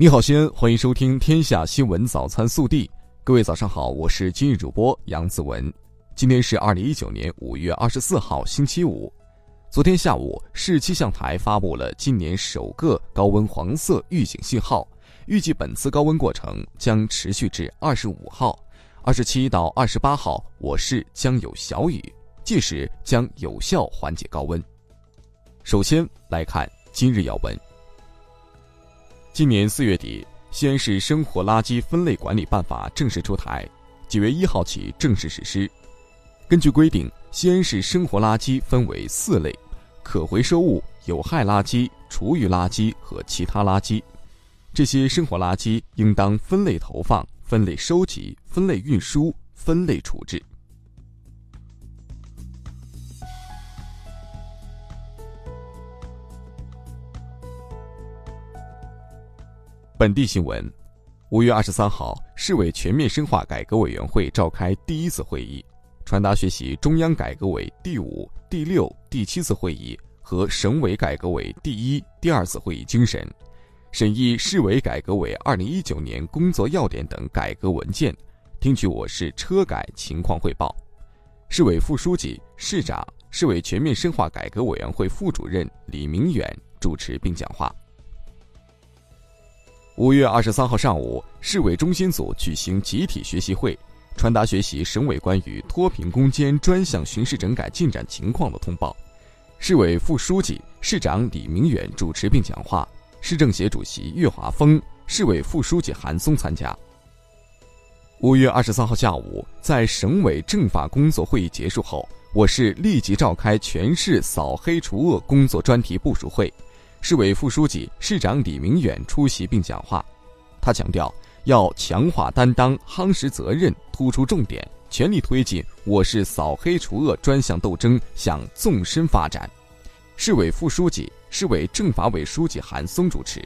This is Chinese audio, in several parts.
你好，西安，欢迎收听《天下新闻早餐速递》。各位早上好，我是今日主播杨子文。今天是二零一九年五月二十四号，星期五。昨天下午，市气象台发布了今年首个高温黄色预警信号，预计本次高温过程将持续至二十五号、二十七到二十八号，我市将有小雨，届时将有效缓解高温。首先来看今日要闻。今年四月底，西安市生活垃圾分类管理办法正式出台，九月一号起正式实施。根据规定，西安市生活垃圾分为四类：可回收物、有害垃圾、厨余垃圾和其他垃圾。这些生活垃圾应当分类投放、分类收集、分类运输、分类处置。本地新闻：五月二十三号，市委全面深化改革委员会召开第一次会议，传达学习中央改革委第五、第六、第七次会议和省委改革委第一、第二次会议精神，审议市委改革委二零一九年工作要点等改革文件，听取我市车改情况汇报。市委副书记、市长、市委全面深化改革委员会副主任李明远主持并讲话。五月二十三号上午，市委中心组举行集体学习会，传达学习省委关于脱贫攻坚专项巡视整改进展情况的通报。市委副书记、市长李明远主持并讲话，市政协主席岳华峰、市委副书记韩松参加。五月二十三号下午，在省委政法工作会议结束后，我市立即召开全市扫黑除恶工作专题部署会。市委副书记、市长李明远出席并讲话，他强调要强化担当、夯实责任、突出重点，全力推进我市扫黑除恶专项斗争向纵深发展。市委副书记、市委政法委书记韩松主持。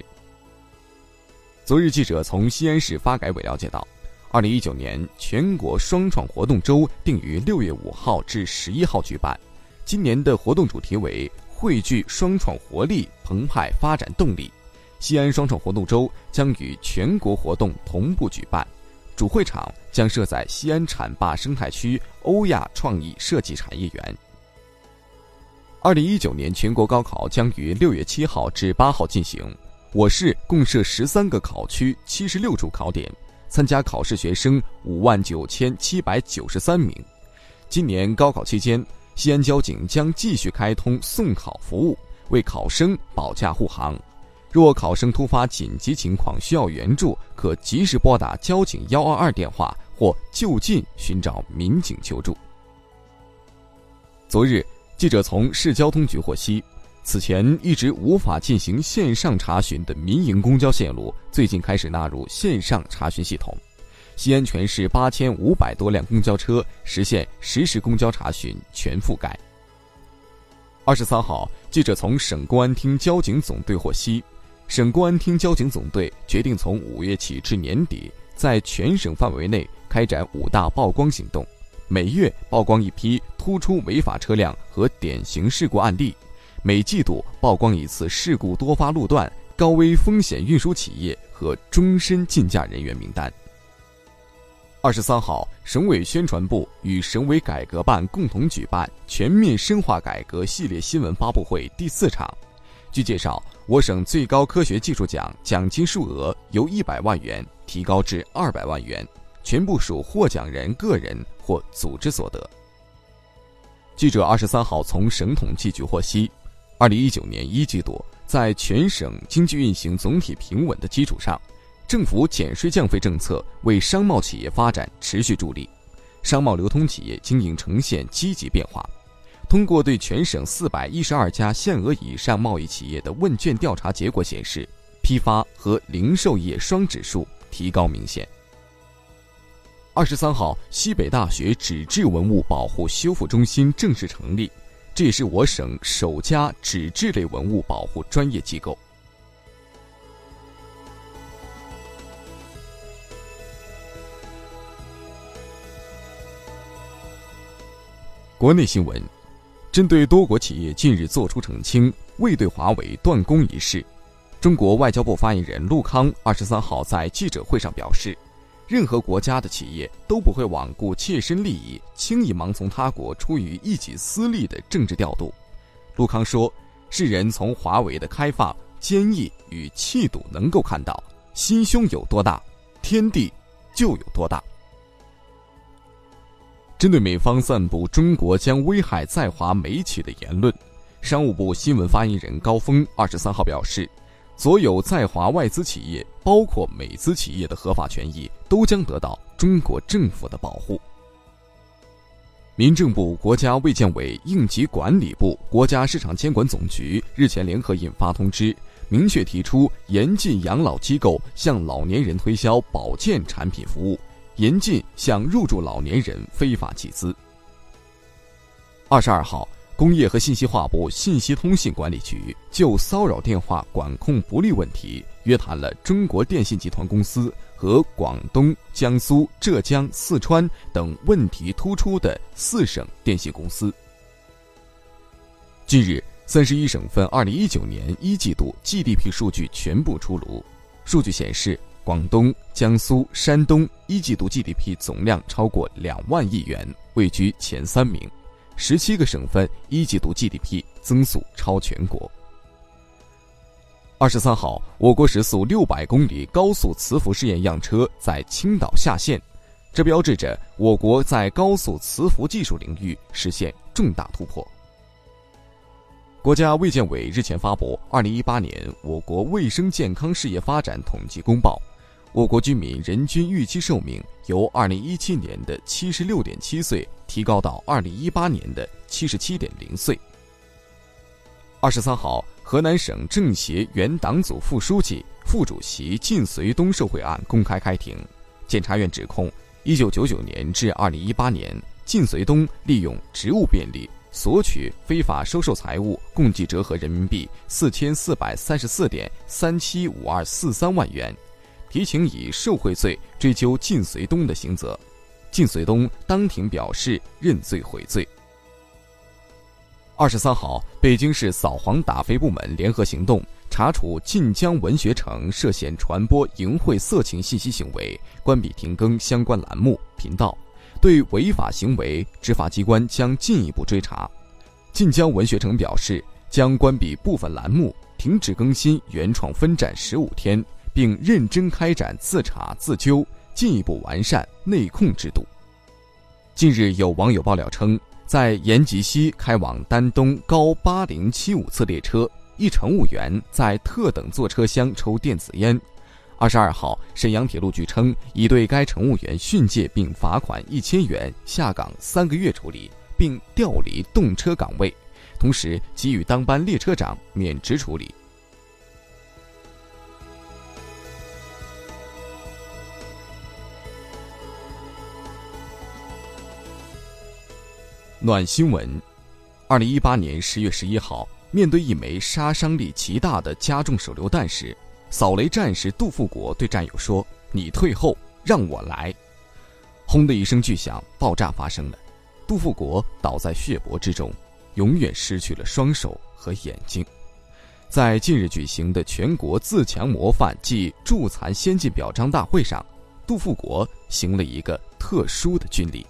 昨日，记者从西安市发改委了解到，二零一九年全国双创活动周定于六月五号至十一号举办，今年的活动主题为。汇聚双创活力，澎湃发展动力。西安双创活动周将与全国活动同步举办，主会场将设在西安浐灞生态区欧亚创意设计产业园。二零一九年全国高考将于六月七号至八号进行，我市共设十三个考区，七十六处考点，参加考试学生五万九千七百九十三名。今年高考期间。西安交警将继续开通送考服务，为考生保驾护航。若考生突发紧急情况需要援助，可及时拨打交警幺二二电话或就近寻找民警求助。昨日，记者从市交通局获悉，此前一直无法进行线上查询的民营公交线路，最近开始纳入线上查询系统。西安全市八千五百多辆公交车实现实时公交查询全覆盖。二十三号，记者从省公安厅交警总队获悉，省公安厅交警总队决定从五月起至年底，在全省范围内开展五大曝光行动，每月曝光一批突出违法车辆和典型事故案例，每季度曝光一次事故多发路段、高危风险运输企业和终身禁驾人员名单。二十三号，省委宣传部与省委改革办共同举办全面深化改革系列新闻发布会第四场。据介绍，我省最高科学技术奖奖金数额由一百万元提高至二百万元，全部属获奖人个人或组织所得。记者二十三号从省统计局获悉，二零一九年一季度，在全省经济运行总体平稳的基础上。政府减税降费政策为商贸企业发展持续助力，商贸流通企业经营呈现积极变化。通过对全省四百一十二家限额以上贸易企业的问卷调查结果显示，批发和零售业双指数提高明显。二十三号，西北大学纸质文物保护修复中心正式成立，这也是我省首家纸质类文物保护专业机构。国内新闻，针对多国企业近日作出澄清，未对华为断供一事，中国外交部发言人陆康二十三号在记者会上表示，任何国家的企业都不会罔顾切身利益，轻易盲从他国出于一己私利的政治调度。陆康说：“世人从华为的开放、坚毅与气度，能够看到心胸有多大，天地就有多大。”针对美方散布中国将危害在华美企的言论，商务部新闻发言人高峰二十三号表示。所有在华外资企业，包括美资企业的合法权益，都将得到中国政府的保护。民政部、国家卫健委、应急管理部、国家市场监管总局日前联合印发通知，明确提出严禁养老机构向老年人推销保健产品服务，严禁向入住老年人非法集资。二十二号。工业和信息化部信息通信管理局就骚扰电话管控不力问题，约谈了中国电信集团公司和广东、江苏、浙江、四川等问题突出的四省电信公司。近日，三十一省份二零一九年一季度 GDP 数据全部出炉，数据显示，广东、江苏、山东一季度 GDP 总量超过两万亿元，位居前三名。十七个省份一季度 GDP 增速超全国。二十三号，我国时速六百公里高速磁浮试验样车在青岛下线，这标志着我国在高速磁浮技术领域实现重大突破。国家卫健委日前发布《二零一八年我国卫生健康事业发展统计公报》。我国居民人均预期寿命由二零一七年的七十六点七岁提高到二零一八年的七十七点零岁。二十三号，河南省政协原党组副书记、副主席靳绥东受贿案公开开庭，检察院指控，一九九九年至二零一八年，靳绥东利用职务便利索取、非法收受财物，共计折合人民币四千四百三十四点三七五二四三万元。提请以受贿罪追究靳绥东的刑责，靳绥东当庭表示认罪悔罪。二十三号，北京市扫黄打非部门联合行动，查处晋江文学城涉嫌传播淫秽色情信息行为，关闭停更相关栏目频道，对违法行为，执法机关将进一步追查。晋江文学城表示，将关闭部分栏目，停止更新原创分站十五天。并认真开展自查自纠，进一步完善内控制度。近日，有网友爆料称，在延吉西开往丹东高八零七五次列车，一乘务员在特等座车厢抽电子烟。二十二号，沈阳铁路局称，已对该乘务员训诫并罚款一千元，下岗三个月处理，并调离动车岗位，同时给予当班列车长免职处理。暖新闻，二零一八年十月十一号，面对一枚杀伤力极大的加重手榴弹时，扫雷战士杜富国对战友说：“你退后，让我来。”轰的一声巨响，爆炸发生了，杜富国倒在血泊之中，永远失去了双手和眼睛。在近日举行的全国自强模范暨助残先进表彰大会上，杜富国行了一个特殊的军礼。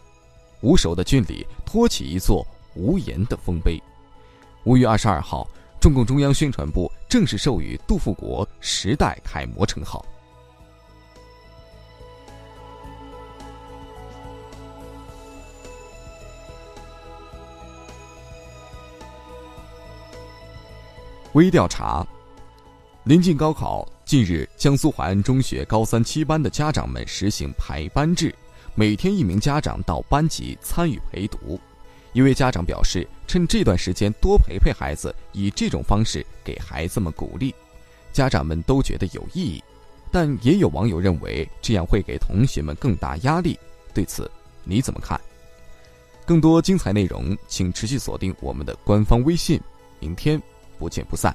无手的军礼托起一座无言的丰碑。五月二十二号，中共中央宣传部正式授予杜富国“时代楷模”称号。微调查：临近高考，近日，江苏淮安中学高三七班的家长们实行排班制。每天一名家长到班级参与陪读，一位家长表示，趁这段时间多陪陪孩子，以这种方式给孩子们鼓励，家长们都觉得有意义。但也有网友认为这样会给同学们更大压力，对此你怎么看？更多精彩内容，请持续锁定我们的官方微信，明天不见不散。